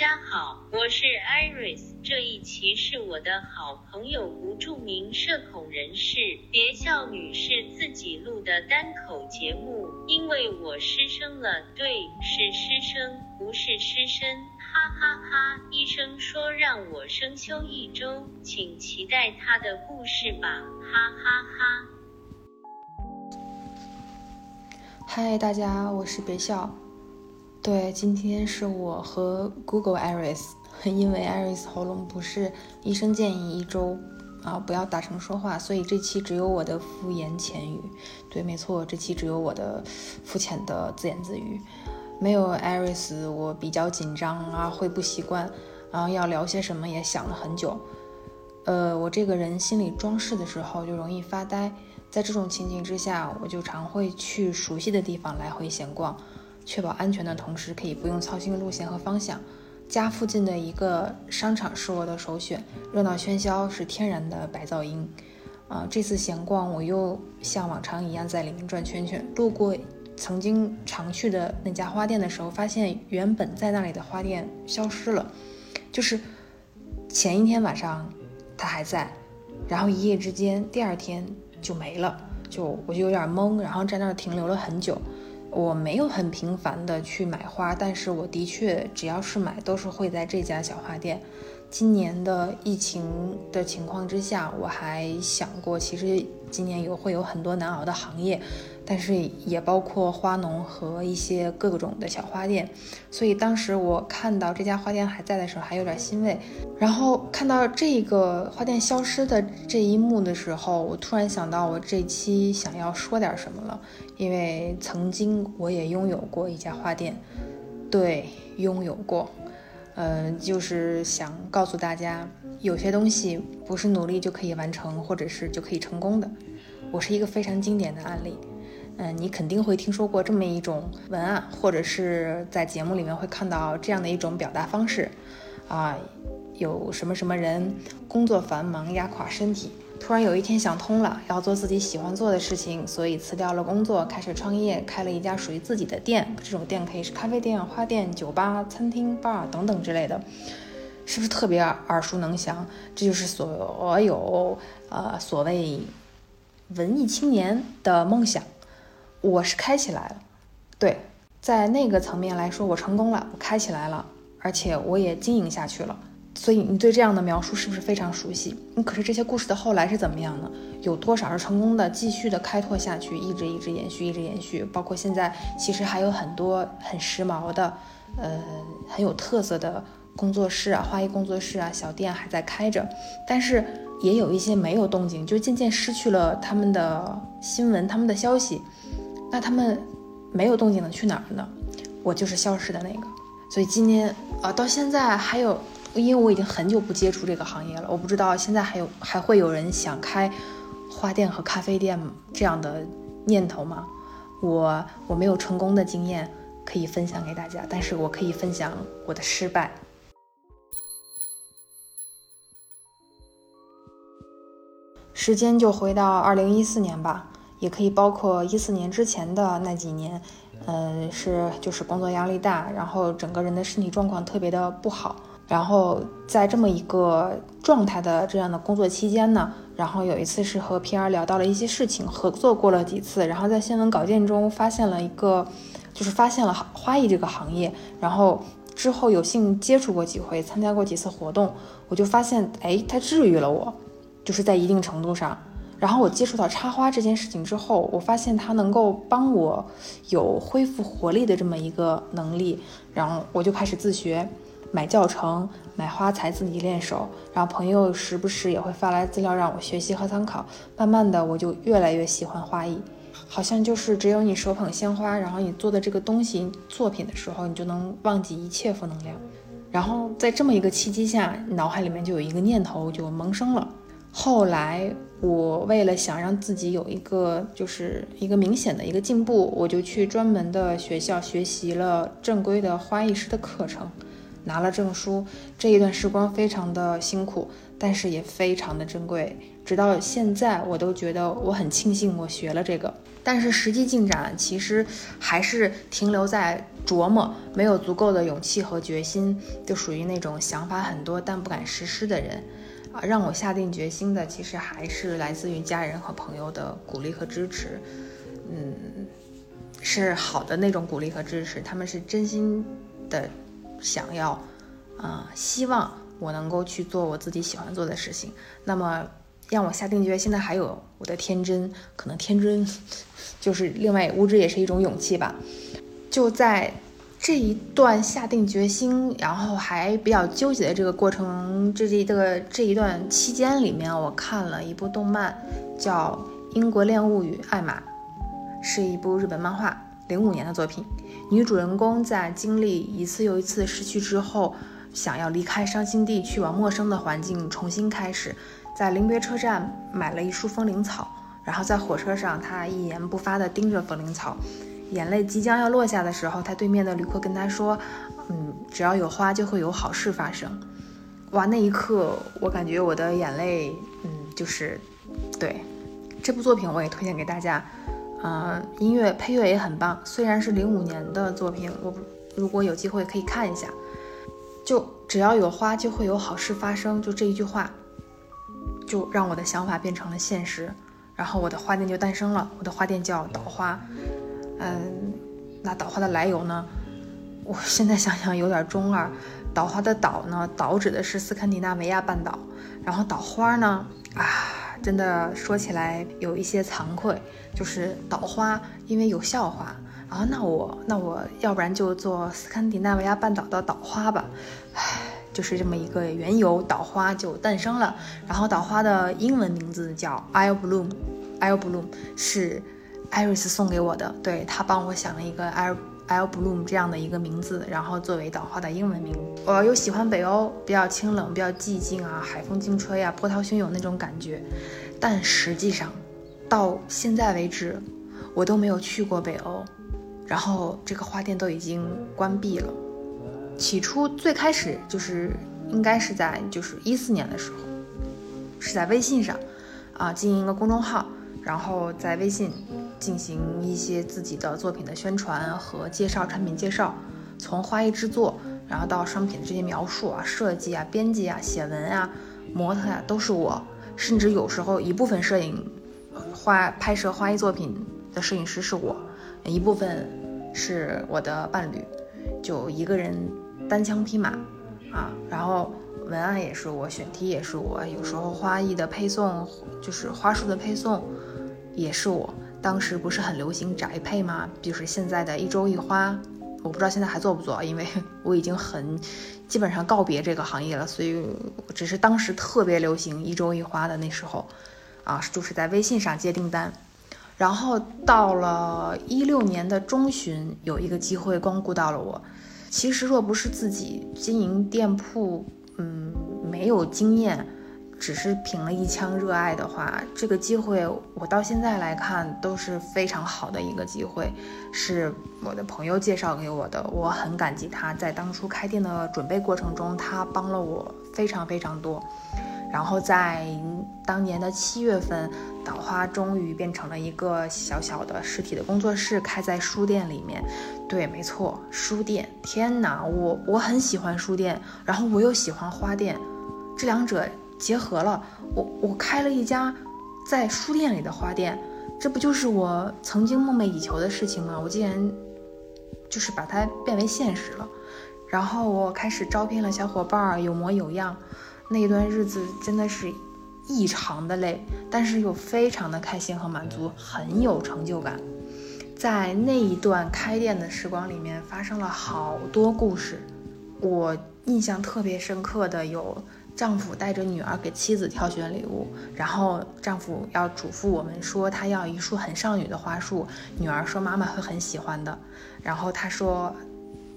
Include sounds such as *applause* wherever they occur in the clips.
家好，我是 Iris。这一期是我的好朋友不著名社恐人士别笑女士自己录的单口节目。因为我失声了，对，是失声，不是失声，哈哈哈！医生说让我生休一周，请期待他的故事吧，哈哈哈。嗨，大家，我是别笑。对，今天是我和 Google Iris，因为 Iris 喉咙不适，医生建议一周啊不要大声说话，所以这期只有我的敷衍浅语。对，没错，这期只有我的肤浅的自言自语，没有 Iris，我比较紧张啊，会不习惯，然后要聊些什么也想了很久。呃，我这个人心里装饰的时候就容易发呆，在这种情景之下，我就常会去熟悉的地方来回闲逛。确保安全的同时，可以不用操心路线和方向。家附近的一个商场是我的首选，热闹喧嚣是天然的白噪音。啊，这次闲逛，我又像往常一样在里面转圈圈。路过曾经常去的那家花店的时候，发现原本在那里的花店消失了，就是前一天晚上它还在，然后一夜之间第二天就没了，就我就有点懵，然后在那儿停留了很久。我没有很频繁的去买花，但是我的确只要是买，都是会在这家小花店。今年的疫情的情况之下，我还想过，其实今年有会有很多难熬的行业。但是也包括花农和一些各种的小花店，所以当时我看到这家花店还在的时候，还有点欣慰。然后看到这个花店消失的这一幕的时候，我突然想到我这期想要说点什么了，因为曾经我也拥有过一家花店，对，拥有过，呃，就是想告诉大家，有些东西不是努力就可以完成，或者是就可以成功的。我是一个非常经典的案例。嗯，你肯定会听说过这么一种文案，或者是在节目里面会看到这样的一种表达方式，啊，有什么什么人工作繁忙压垮身体，突然有一天想通了，要做自己喜欢做的事情，所以辞掉了工作，开始创业，开了一家属于自己的店。这种店可以是咖啡店、花店、酒吧、餐厅、bar 等等之类的，是不是特别耳熟能详？这就是所有呃所谓文艺青年的梦想。我是开起来了，对，在那个层面来说，我成功了，我开起来了，而且我也经营下去了。所以你对这样的描述是不是非常熟悉？你可是这些故事的后来是怎么样呢？有多少是成功的，继续的开拓下去，一直一直延续，一直延续？包括现在，其实还有很多很时髦的，呃，很有特色的工作室啊，花艺工作室啊，小店还在开着，但是也有一些没有动静，就渐渐失去了他们的新闻，他们的消息。那他们没有动静的去哪儿呢？我就是消失的那个。所以今天啊，到现在还有，因为我已经很久不接触这个行业了，我不知道现在还有还会有人想开花店和咖啡店这样的念头吗？我我没有成功的经验可以分享给大家，但是我可以分享我的失败。时间就回到二零一四年吧。也可以包括一四年之前的那几年，嗯，是就是工作压力大，然后整个人的身体状况特别的不好，然后在这么一个状态的这样的工作期间呢，然后有一次是和 PR 聊到了一些事情，合作过了几次，然后在新闻稿件中发现了一个，就是发现了花艺这个行业，然后之后有幸接触过几回，参加过几次活动，我就发现，哎，它治愈了我，就是在一定程度上。然后我接触到插花这件事情之后，我发现它能够帮我有恢复活力的这么一个能力，然后我就开始自学，买教程，买花材自己练手，然后朋友时不时也会发来资料让我学习和参考，慢慢的我就越来越喜欢花艺，好像就是只有你手捧鲜花，然后你做的这个东西作品的时候，你就能忘记一切负能量，然后在这么一个契机下，脑海里面就有一个念头就萌生了。后来，我为了想让自己有一个就是一个明显的一个进步，我就去专门的学校学习了正规的花艺师的课程。拿了证书，这一段时光非常的辛苦，但是也非常的珍贵。直到现在，我都觉得我很庆幸我学了这个。但是实际进展其实还是停留在琢磨，没有足够的勇气和决心，就属于那种想法很多但不敢实施的人。啊，让我下定决心的，其实还是来自于家人和朋友的鼓励和支持。嗯，是好的那种鼓励和支持，他们是真心的想要，啊，希望我能够去做我自己喜欢做的事情。那么。让我下定决心的还有我的天真，可能天真 *laughs* 就是另外无知也是一种勇气吧。就在这一段下定决心，然后还比较纠结的这个过程，这这这个这一段期间里面，我看了一部动漫，叫《英国恋物语：艾玛》，是一部日本漫画，零五年的作品。女主人公在经历一次又一次失去之后，想要离开伤心地，去往陌生的环境重新开始。在临别车站买了一束风铃草，然后在火车上，她一言不发地盯着风铃草，眼泪即将要落下的时候，他对面的旅客跟他说：“嗯，只要有花，就会有好事发生。”哇，那一刻，我感觉我的眼泪，嗯，就是，对，这部作品我也推荐给大家。嗯，音乐配乐也很棒，虽然是零五年的作品，我如果有机会可以看一下。就只要有花，就会有好事发生，就这一句话。就让我的想法变成了现实，然后我的花店就诞生了。我的花店叫岛花，嗯，那岛花的来由呢？我现在想想有点中二。岛花的岛呢？岛指的是斯堪的纳维亚半岛，然后岛花呢？啊，真的说起来有一些惭愧，就是岛花，因为有校花啊。那我那我要不然就做斯堪的纳维亚半岛的岛花吧，唉。就是这么一个缘由，岛花就诞生了。然后岛花的英文名字叫 Isle Bloom，Isle Bloom 是艾瑞斯送给我的，对他帮我想了一个 Isle Isle Bloom 这样的一个名字，然后作为岛花的英文名。我又喜欢北欧，比较清冷，比较寂静啊，海风劲吹啊，波涛汹涌那种感觉。但实际上，到现在为止，我都没有去过北欧，然后这个花店都已经关闭了。起初最开始就是应该是在就是一四年的时候，是在微信上，啊经营一个公众号，然后在微信进行一些自己的作品的宣传和介绍产品介绍，从花艺制作，然后到商品的这些描述啊、设计啊、编辑啊、写文啊、模特啊，都是我，甚至有时候一部分摄影花拍摄花艺作品的摄影师是我，一部分是我的伴侣，就一个人。单枪匹马啊，然后文案也是我，选题也是我，有时候花艺的配送就是花束的配送也是我。当时不是很流行宅配吗？就是现在的一周一花，我不知道现在还做不做，因为 *laughs* 我已经很基本上告别这个行业了。所以只是当时特别流行一周一花的那时候啊，就是在微信上接订单。然后到了一六年的中旬，有一个机会光顾到了我。其实，若不是自己经营店铺，嗯，没有经验，只是凭了一腔热爱的话，这个机会我到现在来看都是非常好的一个机会，是我的朋友介绍给我的，我很感激他，在当初开店的准备过程中，他帮了我非常非常多。然后在当年的七月份，岛花终于变成了一个小小的实体的工作室，开在书店里面。对，没错，书店。天哪，我我很喜欢书店，然后我又喜欢花店，这两者结合了，我我开了一家在书店里的花店，这不就是我曾经梦寐以求的事情吗？我竟然就是把它变为现实了。然后我开始招聘了小伙伴，有模有样。那一段日子真的是异常的累，但是又非常的开心和满足，很有成就感。在那一段开店的时光里面，发生了好多故事。我印象特别深刻的有，丈夫带着女儿给妻子挑选礼物，然后丈夫要嘱咐我们说他要一束很少女的花束，女儿说妈妈会很喜欢的。然后他说，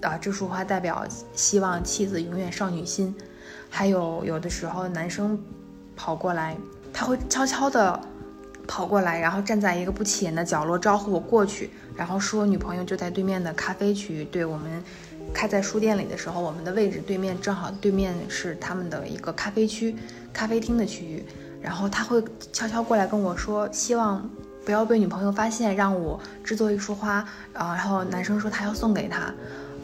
啊，这束花代表希望妻子永远少女心。还有有的时候，男生跑过来，他会悄悄地跑过来，然后站在一个不起眼的角落招呼我过去，然后说女朋友就在对面的咖啡区，对我们开在书店里的时候，我们的位置对面正好对面是他们的一个咖啡区、咖啡厅的区域。然后他会悄悄过来跟我说，希望不要被女朋友发现，让我制作一束花。啊，然后男生说他要送给她。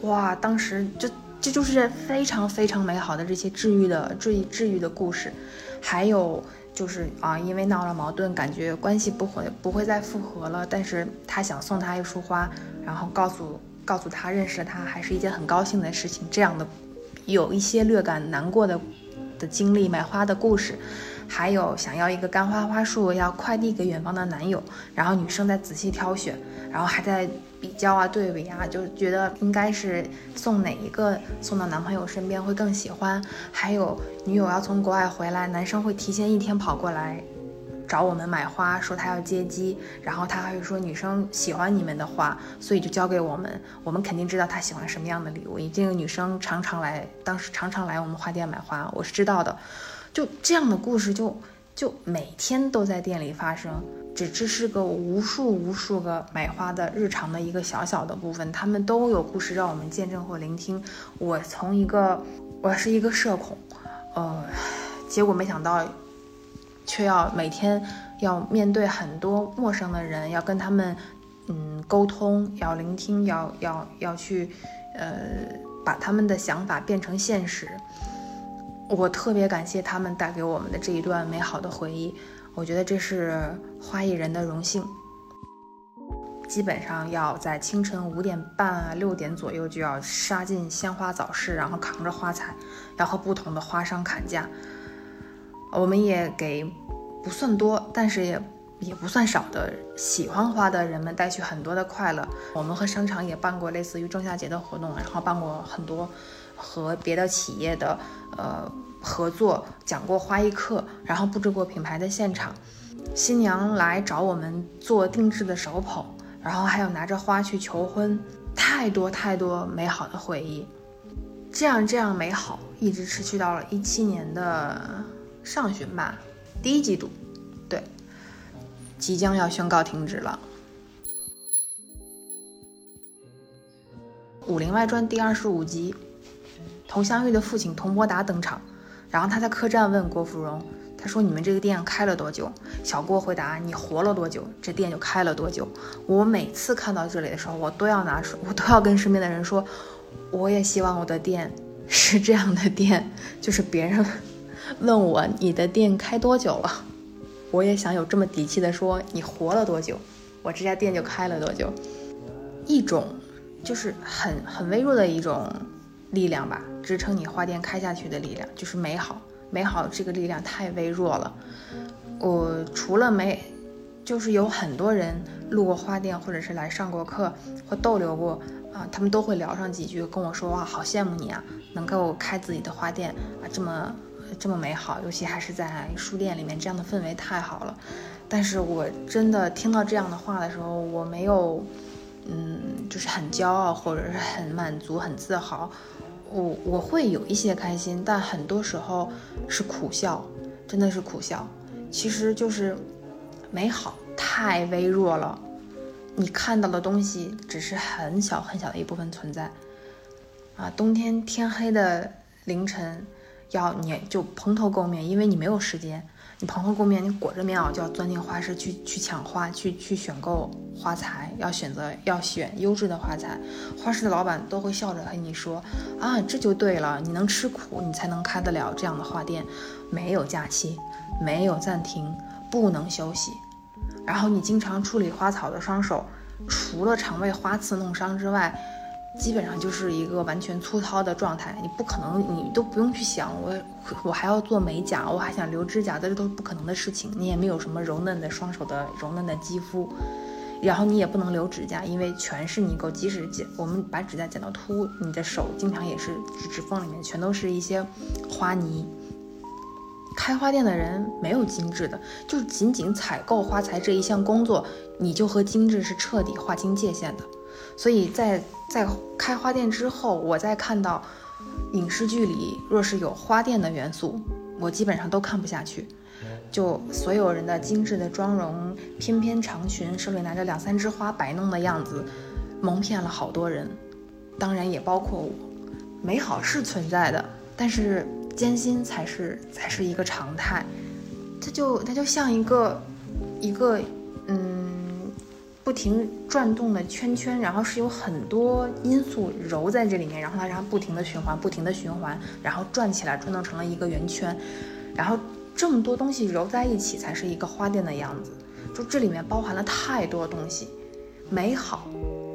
哇，当时就这就是非常非常美好的这些治愈的治愈治愈的故事。还有就是啊，因为闹了矛盾，感觉关系不会不会再复合了，但是他想送她一束花，然后告诉告诉他认识了他还是一件很高兴的事情。这样的有一些略感难过的的经历，买花的故事。还有想要一个干花花束，要快递给远方的男友，然后女生在仔细挑选，然后还在比较啊、对比啊，就觉得应该是送哪一个送到男朋友身边会更喜欢。还有女友要从国外回来，男生会提前一天跑过来找我们买花，说他要接机，然后他还会说女生喜欢你们的花，所以就交给我们，我们肯定知道他喜欢什么样的礼物。这个女生常常来，当时常常来我们花店买花，我是知道的。就这样的故事，就就每天都在店里发生，只只是个无数无数个买花的日常的一个小小的部分，他们都有故事让我们见证或聆听。我从一个我是一个社恐，呃，结果没想到，却要每天要面对很多陌生的人，要跟他们嗯沟通，要聆听，要要要去呃把他们的想法变成现实。我特别感谢他们带给我们的这一段美好的回忆，我觉得这是花艺人的荣幸。基本上要在清晨五点半啊六点左右就要杀进鲜花早市，然后扛着花材，要和不同的花商砍价。我们也给不算多，但是也也不算少的喜欢花的人们带去很多的快乐。我们和商场也办过类似于仲夏节的活动，然后办过很多。和别的企业的呃合作，讲过花艺课，然后布置过品牌的现场，新娘来找我们做定制的手捧，然后还有拿着花去求婚，太多太多美好的回忆，这样这样美好，一直持续到了一七年的上旬吧，第一季度，对，即将要宣告停止了，《武林外传》第二十五集。佟湘玉的父亲佟伯达登场，然后他在客栈问郭芙蓉：“他说你们这个店开了多久？”小郭回答：“你活了多久，这店就开了多久。”我每次看到这里的时候，我都要拿出，我都要跟身边的人说：“我也希望我的店是这样的店，就是别人问我你的店开多久了，我也想有这么底气的说你活了多久，我这家店就开了多久。”一种就是很很微弱的一种。力量吧，支撑你花店开下去的力量就是美好，美好这个力量太微弱了。我除了没，就是有很多人路过花店或者是来上过课或逗留过啊，他们都会聊上几句，跟我说哇，好羡慕你啊，能够开自己的花店啊，这么这么美好，尤其还是在书店里面，这样的氛围太好了。但是我真的听到这样的话的时候，我没有，嗯，就是很骄傲或者是很满足、很自豪。我我会有一些开心，但很多时候是苦笑，真的是苦笑。其实就是美好太微弱了，你看到的东西只是很小很小的一部分存在。啊，冬天天黑的凌晨，要你就蓬头垢面，因为你没有时间。你蓬头垢面，你裹着棉袄就要钻进花市去去抢花，去去选购花材，要选择要选优质的花材。花市的老板都会笑着和你说：“啊，这就对了，你能吃苦，你才能开得了这样的花店。没有假期，没有暂停，不能休息。然后你经常处理花草的双手，除了常为花刺弄伤之外。”基本上就是一个完全粗糙的状态，你不可能，你都不用去想，我我还要做美甲，我还想留指甲，这都是不可能的事情。你也没有什么柔嫩的双手的柔嫩的肌肤，然后你也不能留指甲，因为全是泥垢。即使剪，我们把指甲剪到秃，你的手经常也是指指缝里面全都是一些花泥。开花店的人没有精致的，就仅仅采购花材这一项工作，你就和精致是彻底划清界限的。所以在在开花店之后，我再看到影视剧里若是有花店的元素，我基本上都看不下去。就所有人的精致的妆容、翩翩长裙，手里拿着两三枝花摆弄的样子，蒙骗了好多人。当然也包括我。美好是存在的，但是艰辛才是才是一个常态。它就它就像一个一个嗯不停转动的圈圈，然后是有很多因素揉在这里面，然后它让它不停的循环，不停的循环，然后转起来，转动成了一个圆圈，然后这么多东西揉在一起才是一个花店的样子。就这里面包含了太多东西，美好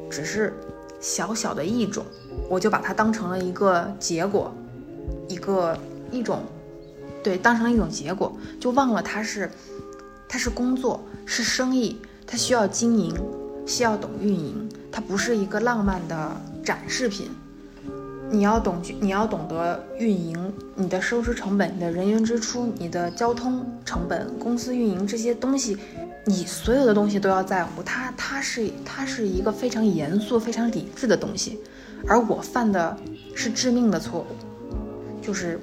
只是小小的一种。我就把它当成了一个结果，一个一种，对，当成了一种结果，就忘了它是，它是工作，是生意，它需要经营，需要懂运营，它不是一个浪漫的展示品。你要懂，你要懂得运营，你的收支成本、你的人员支出、你的交通成本、公司运营这些东西，你所有的东西都要在乎。它，它是，它是一个非常严肃、非常理智的东西。而我犯的是致命的错误，就是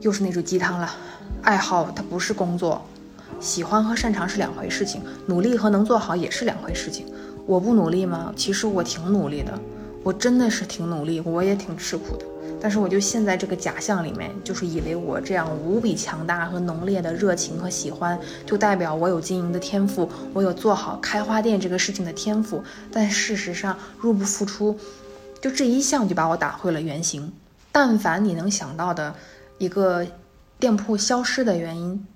又是那句鸡汤了。爱好它不是工作，喜欢和擅长是两回事情，努力和能做好也是两回事情。我不努力吗？其实我挺努力的，我真的是挺努力，我也挺吃苦的。但是我就陷在这个假象里面，就是以为我这样无比强大和浓烈的热情和喜欢，就代表我有经营的天赋，我有做好开花店这个事情的天赋。但事实上，入不敷出。就这一项就把我打回了原形。但凡你能想到的一个店铺消失的原因，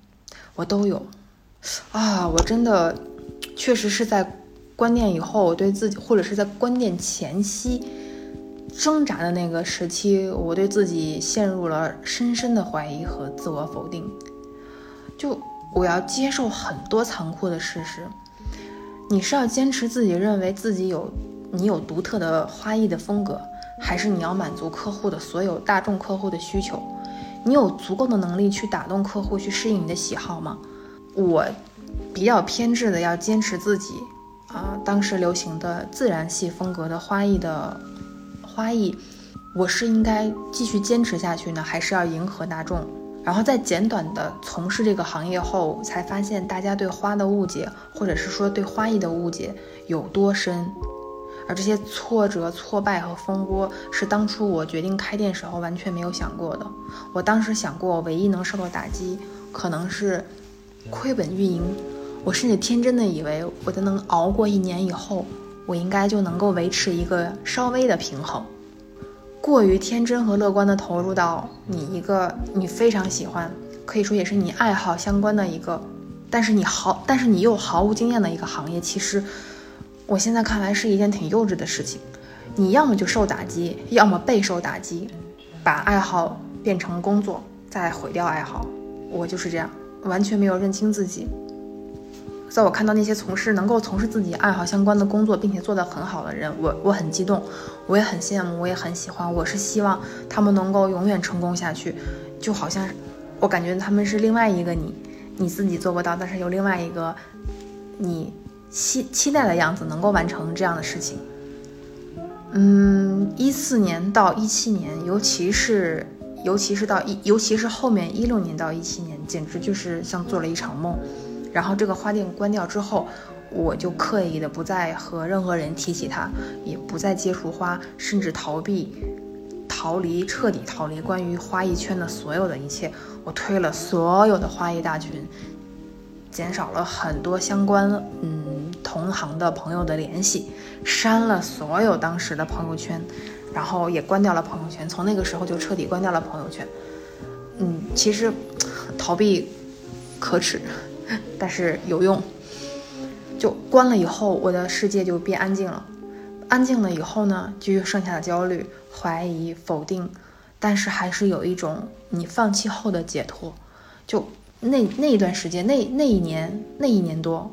我都有。啊，我真的确实是在关店以后，我对自己，或者是在关店前夕挣扎的那个时期，我对自己陷入了深深的怀疑和自我否定。就我要接受很多残酷的事实。你是要坚持自己认为自己有。你有独特的花艺的风格，还是你要满足客户的所有大众客户的需求？你有足够的能力去打动客户，去适应你的喜好吗？我比较偏执的要坚持自己啊，当时流行的自然系风格的花艺的花艺，我是应该继续坚持下去呢，还是要迎合大众？然后在简短的从事这个行业后，才发现大家对花的误解，或者是说对花艺的误解有多深。而这些挫折、挫败和风波，是当初我决定开店时候完全没有想过的。我当时想过，唯一能受到打击，可能是亏本运营。我甚至天真的以为，我在能熬过一年以后，我应该就能够维持一个稍微的平衡。过于天真和乐观的投入到你一个你非常喜欢，可以说也是你爱好相关的一个，但是你毫但是你又毫无经验的一个行业，其实。我现在看来是一件挺幼稚的事情，你要么就受打击，要么备受打击，把爱好变成工作，再毁掉爱好。我就是这样，完全没有认清自己。在我看到那些从事能够从事自己爱好相关的工作，并且做得很好的人，我我很激动，我也很羡慕，我也很喜欢。我是希望他们能够永远成功下去，就好像我感觉他们是另外一个你，你自己做不到，但是有另外一个你。期期待的样子能够完成这样的事情，嗯，一四年到一七年，尤其是尤其是到一，尤其是后面一六年到一七年，简直就是像做了一场梦。然后这个花店关掉之后，我就刻意的不再和任何人提起它，也不再接触花，甚至逃避、逃离、彻底逃离关于花艺圈的所有的一切。我推了所有的花艺大群，减少了很多相关，嗯。同行的朋友的联系，删了所有当时的朋友圈，然后也关掉了朋友圈。从那个时候就彻底关掉了朋友圈。嗯，其实逃避可耻，*laughs* 但是有用。就关了以后，我的世界就变安静了。安静了以后呢，就剩下的焦虑、怀疑、否定，但是还是有一种你放弃后的解脱。就那那一段时间，那那一年，那一年多。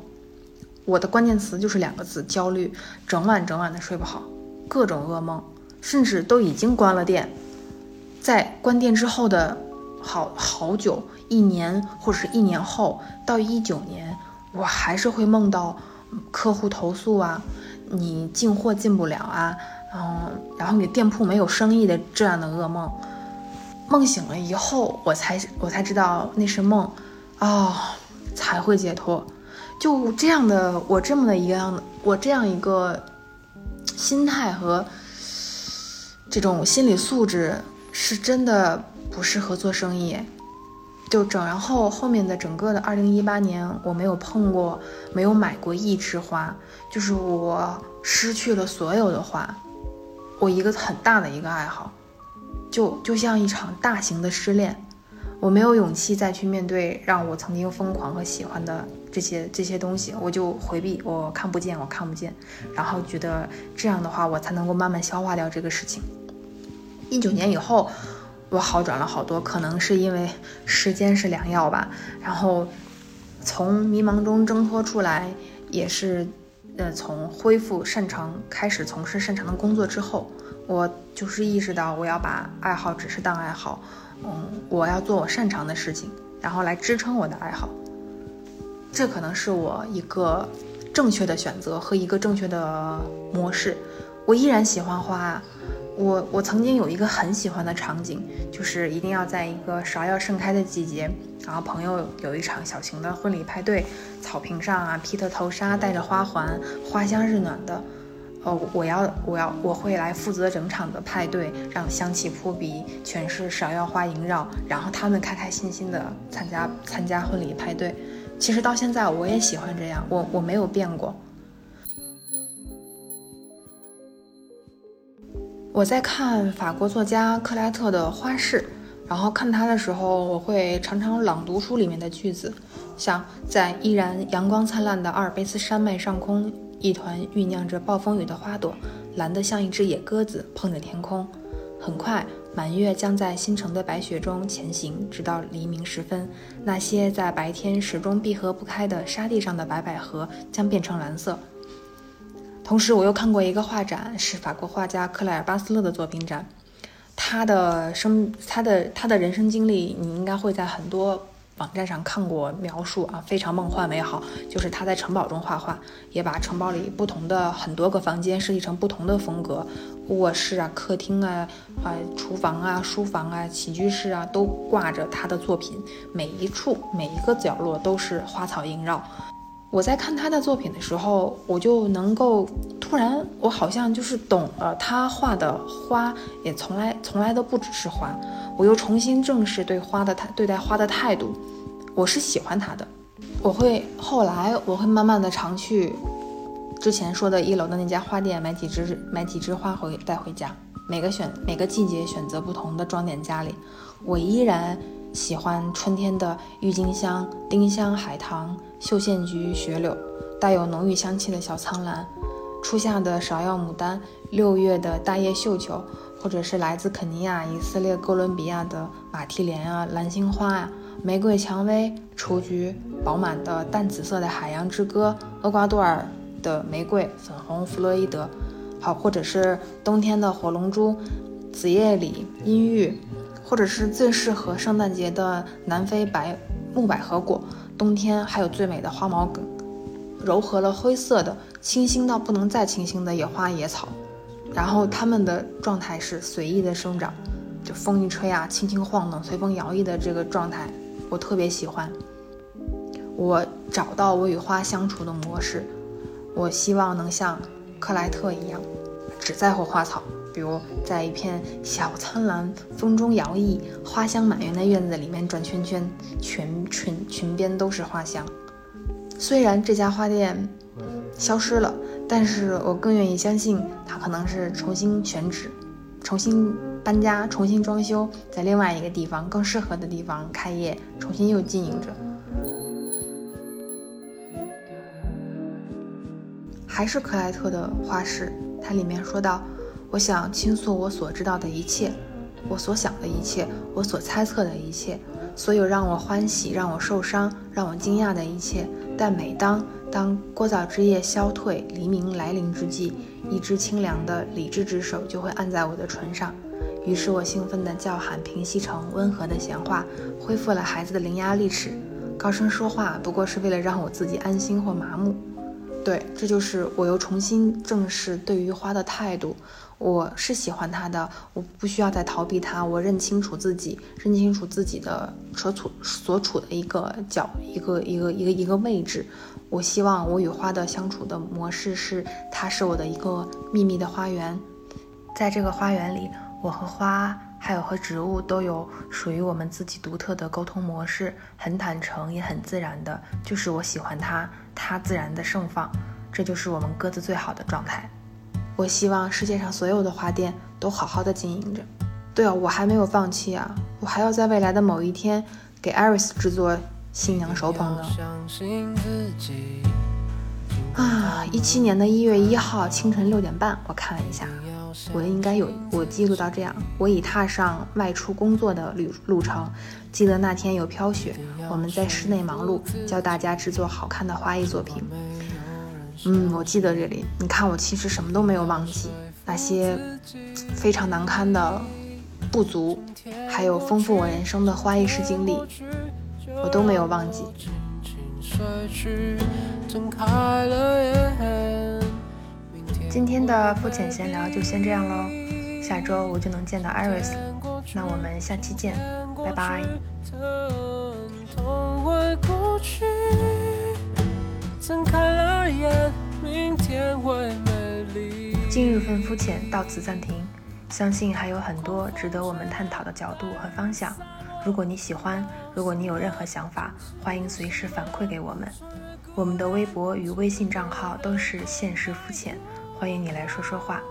我的关键词就是两个字：焦虑，整晚整晚的睡不好，各种噩梦，甚至都已经关了店，在关店之后的好好久，一年或者是一年后到一九年，我还是会梦到客户投诉啊，你进货进不了啊，嗯，然后你店铺没有生意的这样的噩梦。梦醒了以后，我才我才知道那是梦，哦，才会解脱。就这样的，我这么的一个样的，我这样一个心态和这种心理素质是真的不适合做生意。就整，然后后面的整个的二零一八年，我没有碰过，没有买过一枝花，就是我失去了所有的花，我一个很大的一个爱好，就就像一场大型的失恋，我没有勇气再去面对让我曾经疯狂和喜欢的这些这些东西，我就回避，我看不见，我看不见，然后觉得这样的话，我才能够慢慢消化掉这个事情。一九年以后。我好转了好多，可能是因为时间是良药吧。然后从迷茫中挣脱出来，也是呃从恢复擅长开始从事擅长的工作之后，我就是意识到我要把爱好只是当爱好，嗯，我要做我擅长的事情，然后来支撑我的爱好。这可能是我一个正确的选择和一个正确的模式。我依然喜欢花。我我曾经有一个很喜欢的场景，就是一定要在一个芍药盛开的季节，然后朋友有一场小型的婚礼派对，草坪上啊披着头纱，戴着花环，花香日暖的。哦，我要我要我会来负责整场的派对，让香气扑鼻，全是芍药花萦绕，然后他们开开心心的参加参加婚礼派对。其实到现在我也喜欢这样，我我没有变过。我在看法国作家克莱特的《花市》，然后看他的时候，我会常常朗读书里面的句子，像在依然阳光灿烂的阿尔卑斯山脉上空，一团酝酿着暴风雨的花朵，蓝得像一只野鸽子碰着天空。很快，满月将在新城的白雪中前行，直到黎明时分，那些在白天始终闭合不开的沙地上的白百合将变成蓝色。同时，我又看过一个画展，是法国画家克莱尔·巴斯勒的作品展。他的生，他的他的人生经历，你应该会在很多网站上看过描述啊，非常梦幻美好。就是他在城堡中画画，也把城堡里不同的很多个房间设计成不同的风格，卧室啊、客厅啊、啊厨房啊、书房啊、起居室啊，都挂着他的作品，每一处每一个角落都是花草萦绕。我在看他的作品的时候，我就能够突然，我好像就是懂了他画的花，也从来从来都不只是花。我又重新正视对花的态对待花的态度，我是喜欢他的。我会后来我会慢慢的常去之前说的一楼的那家花店买几枝买几枝花回带回家，每个选每个季节选择不同的装点家里。我依然。喜欢春天的郁金香、丁香、海棠、绣线菊、雪柳，带有浓郁香气的小苍兰，初夏的芍药、牡丹，六月的大叶绣球，或者是来自肯尼亚、以色列、哥伦比亚的马蹄莲啊、蓝心花啊、玫瑰蔷薇、雏菊，饱满的淡紫色的海洋之歌，厄瓜多尔的玫瑰、粉红弗洛伊德，好，或者是冬天的火龙珠、紫叶李、阴郁。或者是最适合圣诞节的南非白木百合果，冬天还有最美的花毛梗，柔和了灰色的清新到不能再清新的野花野草，然后它们的状态是随意的生长，就风一吹啊，轻轻晃动，随风摇曳的这个状态，我特别喜欢。我找到我与花相处的模式，我希望能像克莱特一样，只在乎花草。比如在一片小苍兰风中摇曳、花香满园的院子里面转圈圈，全裙裙边都是花香。虽然这家花店消失了，但是我更愿意相信它可能是重新选址、重新搬家、重新装修，在另外一个地方更适合的地方开业，重新又经营着。还是克莱特的花式，它里面说到。我想倾诉我所知道的一切，我所想的一切，我所猜测的一切，所有让我欢喜、让我受伤、让我惊讶的一切。但每当当聒噪之夜消退、黎明来临之际，一只清凉的理智之手就会按在我的唇上，于是我兴奋地叫喊，平息成温和的闲话，恢复了孩子的伶牙俐齿。高声说话不过是为了让我自己安心或麻木。对，这就是我又重新正视对于花的态度。我是喜欢它的，我不需要再逃避它。我认清楚自己，认清楚自己的所处所处的一个角，一个一个一个一个位置。我希望我与花的相处的模式是，它是我的一个秘密的花园，在这个花园里，我和花，还有和植物都有属于我们自己独特的沟通模式，很坦诚，也很自然的，就是我喜欢它，它自然的盛放，这就是我们各自最好的状态。我希望世界上所有的花店都好好的经营着。对啊，我还没有放弃啊，我还要在未来的某一天给 Iris 制作新娘手捧呢。啊，一七年的一月一号清晨六点半，我看了一下。我应该有我记录到这样，我已踏上外出工作的旅路程。记得那天有飘雪，我们在室内忙碌，教大家制作好看的花艺作品。嗯，我记得这里。你看，我其实什么都没有忘记，那些非常难堪的不足，还有丰富我人生的花艺师经历，我都没有忘记。今天的肤浅闲聊就先这样喽，下周我就能见到 Iris，那我们下期见，拜拜。过去睁开了眼，明天会美丽今日份肤浅到此暂停，相信还有很多值得我们探讨的角度和方向。如果你喜欢，如果你有任何想法，欢迎随时反馈给我们。我们的微博与微信账号都是现实肤浅。欢迎你来说说话。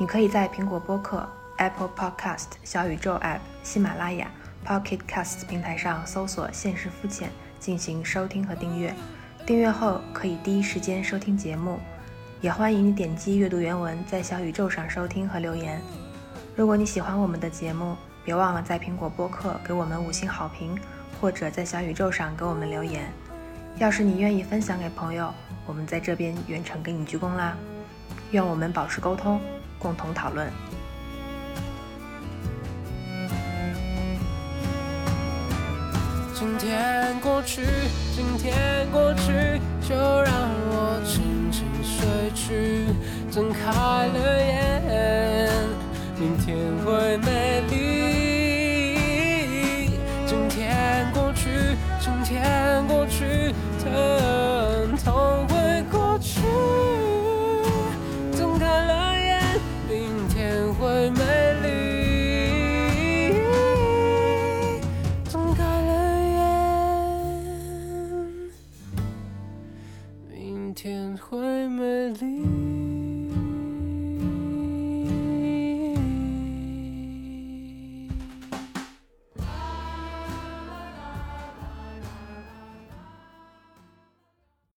你可以在苹果播客、Apple Podcast、小宇宙 App、喜马拉雅、Pocket Cast 平台上搜索“现实肤浅”进行收听和订阅。订阅后可以第一时间收听节目。也欢迎你点击阅读原文，在小宇宙上收听和留言。如果你喜欢我们的节目，别忘了在苹果播客给我们五星好评，或者在小宇宙上给我们留言。要是你愿意分享给朋友，我们在这边远程给你鞠躬啦。愿我们保持沟通，共同讨论。今天过去，今天过去，就让我轻轻睡去，睁开了眼，明天会美。